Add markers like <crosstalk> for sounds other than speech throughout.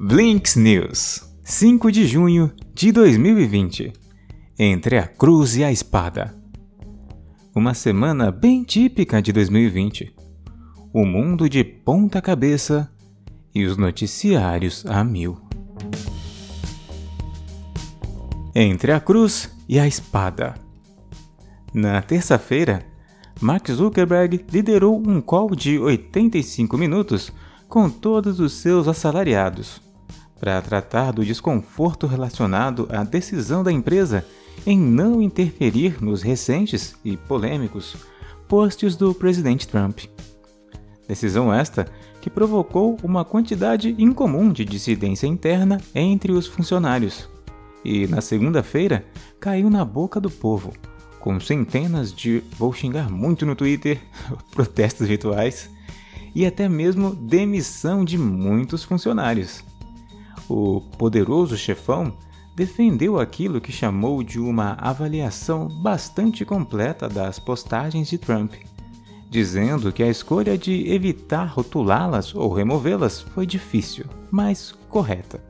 Blinks News, 5 de junho de 2020. Entre a cruz e a espada. Uma semana bem típica de 2020. O mundo de ponta cabeça e os noticiários a mil. Entre a cruz e a espada. Na terça-feira, Mark Zuckerberg liderou um call de 85 minutos com todos os seus assalariados para tratar do desconforto relacionado à decisão da empresa em não interferir nos recentes e polêmicos posts do presidente Trump. Decisão esta que provocou uma quantidade incomum de dissidência interna entre os funcionários. E na segunda-feira caiu na boca do povo, com centenas de vou xingar muito no Twitter, <laughs> protestos virtuais e até mesmo demissão de muitos funcionários o poderoso chefão defendeu aquilo que chamou de uma avaliação bastante completa das postagens de Trump, dizendo que a escolha de evitar rotulá-las ou removê-las foi difícil, mas correta.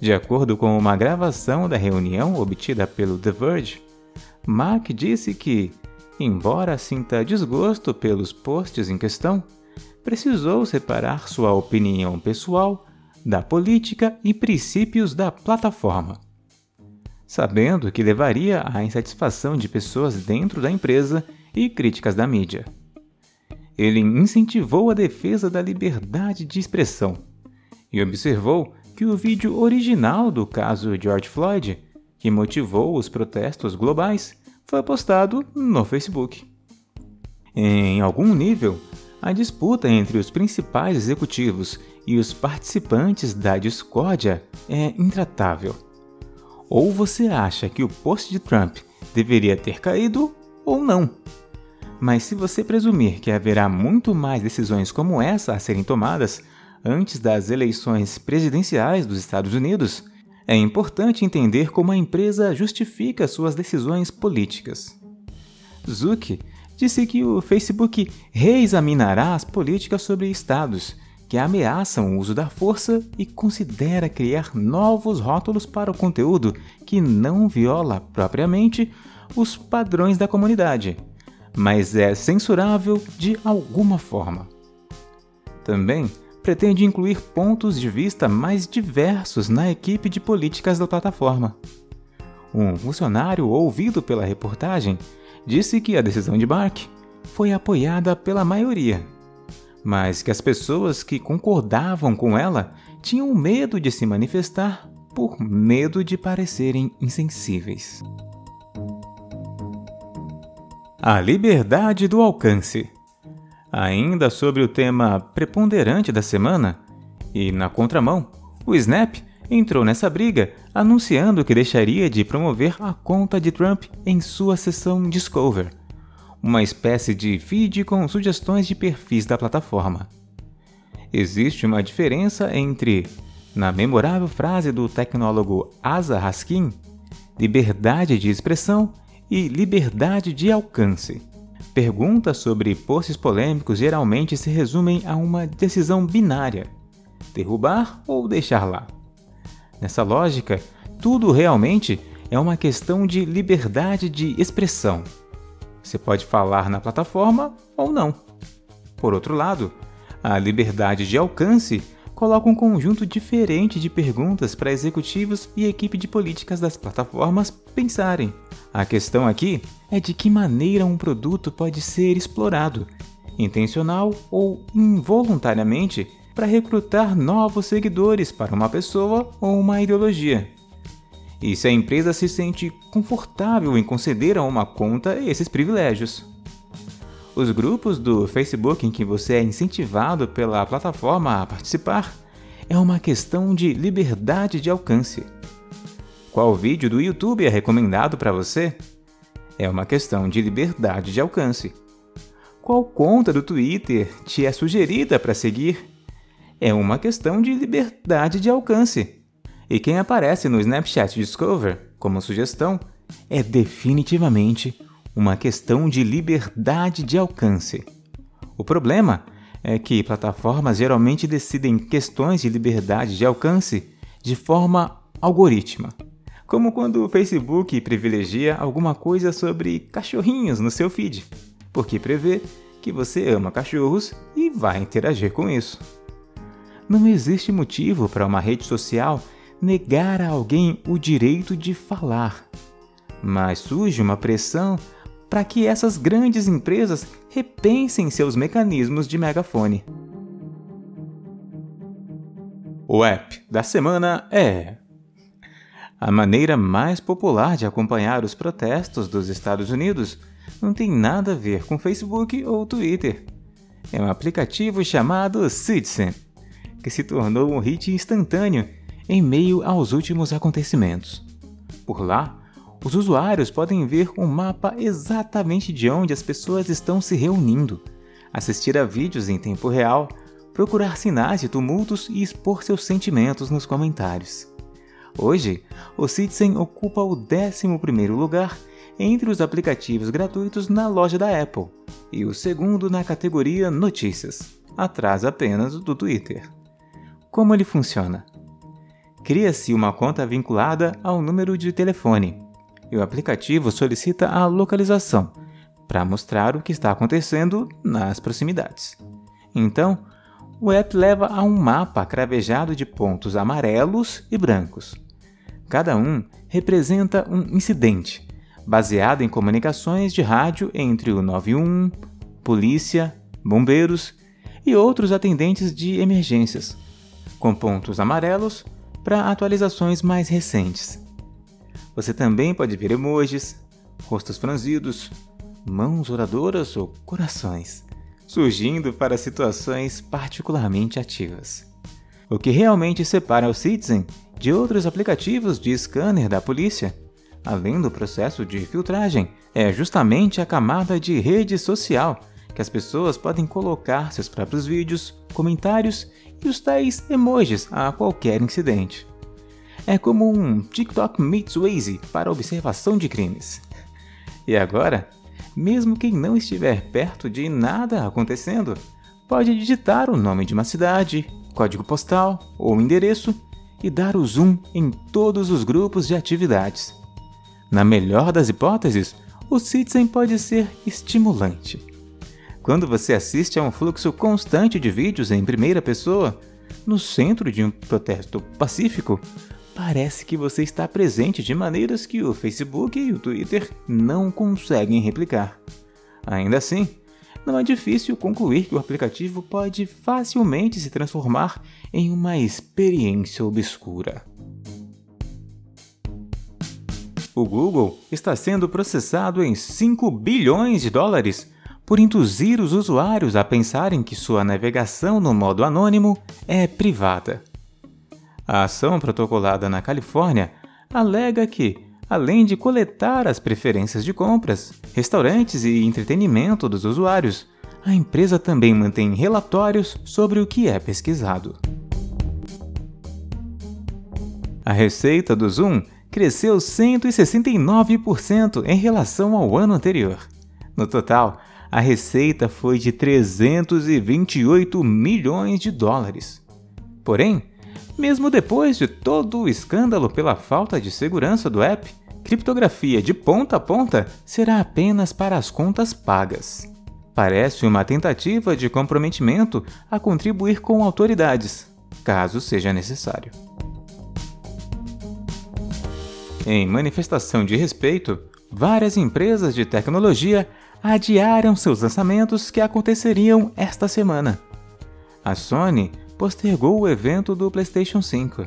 De acordo com uma gravação da reunião obtida pelo The Verge, Mark disse que, embora sinta desgosto pelos posts em questão, precisou separar sua opinião pessoal da política e princípios da plataforma. Sabendo que levaria à insatisfação de pessoas dentro da empresa e críticas da mídia. Ele incentivou a defesa da liberdade de expressão e observou que o vídeo original do caso George Floyd, que motivou os protestos globais, foi postado no Facebook. Em algum nível, a disputa entre os principais executivos e os participantes da discórdia é intratável. Ou você acha que o post de Trump deveria ter caído, ou não. Mas se você presumir que haverá muito mais decisões como essa a serem tomadas antes das eleições presidenciais dos Estados Unidos, é importante entender como a empresa justifica suas decisões políticas. Zuck disse que o Facebook reexaminará as políticas sobre estados que ameaçam o uso da força e considera criar novos rótulos para o conteúdo que não viola propriamente os padrões da comunidade, mas é censurável de alguma forma. Também pretende incluir pontos de vista mais diversos na equipe de políticas da plataforma. Um funcionário ouvido pela reportagem disse que a decisão de Bark foi apoiada pela maioria, mas que as pessoas que concordavam com ela tinham medo de se manifestar por medo de parecerem insensíveis. A liberdade do alcance. Ainda sobre o tema preponderante da semana, e na contramão, o Snap entrou nessa briga anunciando que deixaria de promover a conta de Trump em sua seção Discover, uma espécie de feed com sugestões de perfis da plataforma. Existe uma diferença entre, na memorável frase do tecnólogo Asa Raskin, liberdade de expressão e liberdade de alcance. Perguntas sobre posts polêmicos geralmente se resumem a uma decisão binária: derrubar ou deixar lá. Nessa lógica, tudo realmente é uma questão de liberdade de expressão. Você pode falar na plataforma ou não. Por outro lado, a liberdade de alcance coloca um conjunto diferente de perguntas para executivos e equipe de políticas das plataformas pensarem. A questão aqui é de que maneira um produto pode ser explorado, intencional ou involuntariamente, para recrutar novos seguidores para uma pessoa ou uma ideologia. E se a empresa se sente confortável em conceder a uma conta esses privilégios. Os grupos do Facebook em que você é incentivado pela plataforma a participar é uma questão de liberdade de alcance. Qual vídeo do YouTube é recomendado para você? É uma questão de liberdade de alcance. Qual conta do Twitter te é sugerida para seguir? É uma questão de liberdade de alcance. E quem aparece no Snapchat Discover como sugestão é definitivamente uma questão de liberdade de alcance. O problema é que plataformas geralmente decidem questões de liberdade de alcance de forma algorítmica, como quando o Facebook privilegia alguma coisa sobre cachorrinhos no seu feed, porque prevê que você ama cachorros e vai interagir com isso. Não existe motivo para uma rede social negar a alguém o direito de falar, mas surge uma pressão para que essas grandes empresas repensem seus mecanismos de megafone. O app da semana é a maneira mais popular de acompanhar os protestos dos Estados Unidos não tem nada a ver com Facebook ou Twitter. É um aplicativo chamado Citizen, que se tornou um hit instantâneo em meio aos últimos acontecimentos. Por lá, os usuários podem ver um mapa exatamente de onde as pessoas estão se reunindo, assistir a vídeos em tempo real, procurar sinais de tumultos e expor seus sentimentos nos comentários. Hoje, o Citizen ocupa o 11º lugar entre os aplicativos gratuitos na loja da Apple e o segundo na categoria Notícias, atrás apenas do Twitter. Como ele funciona? Cria-se uma conta vinculada ao número de telefone e o aplicativo solicita a localização para mostrar o que está acontecendo nas proximidades. Então, o app leva a um mapa cravejado de pontos amarelos e brancos. Cada um representa um incidente, baseado em comunicações de rádio entre o 91, polícia, bombeiros e outros atendentes de emergências, com pontos amarelos para atualizações mais recentes. Você também pode ver emojis, rostos franzidos, mãos oradoras ou corações, surgindo para situações particularmente ativas. O que realmente separa o Citizen de outros aplicativos de scanner da polícia, além do processo de filtragem, é justamente a camada de rede social que as pessoas podem colocar seus próprios vídeos, comentários e os tais emojis a qualquer incidente é como um TikTok meets Waze para observação de crimes. E agora, mesmo quem não estiver perto de nada acontecendo, pode digitar o nome de uma cidade, código postal ou endereço e dar o zoom em todos os grupos de atividades. Na melhor das hipóteses, o Citizen pode ser estimulante. Quando você assiste a um fluxo constante de vídeos em primeira pessoa, no centro de um protesto pacífico, parece que você está presente de maneiras que o Facebook e o Twitter não conseguem replicar. Ainda assim, não é difícil concluir que o aplicativo pode facilmente se transformar em uma experiência obscura. O Google está sendo processado em 5 bilhões de dólares por induzir os usuários a pensarem que sua navegação no modo anônimo é privada. A ação protocolada na Califórnia alega que, além de coletar as preferências de compras, restaurantes e entretenimento dos usuários, a empresa também mantém relatórios sobre o que é pesquisado. A receita do Zoom cresceu 169% em relação ao ano anterior. No total, a receita foi de 328 milhões de dólares. Porém, mesmo depois de todo o escândalo pela falta de segurança do app, criptografia de ponta a ponta será apenas para as contas pagas. Parece uma tentativa de comprometimento a contribuir com autoridades, caso seja necessário. Em manifestação de respeito, várias empresas de tecnologia adiaram seus lançamentos que aconteceriam esta semana. A Sony postergou o evento do PlayStation 5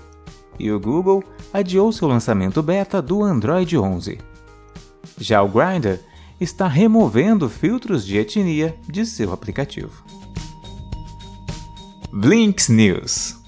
e o Google adiou seu lançamento beta do Android 11. Já o Grindr está removendo filtros de etnia de seu aplicativo. Blinks News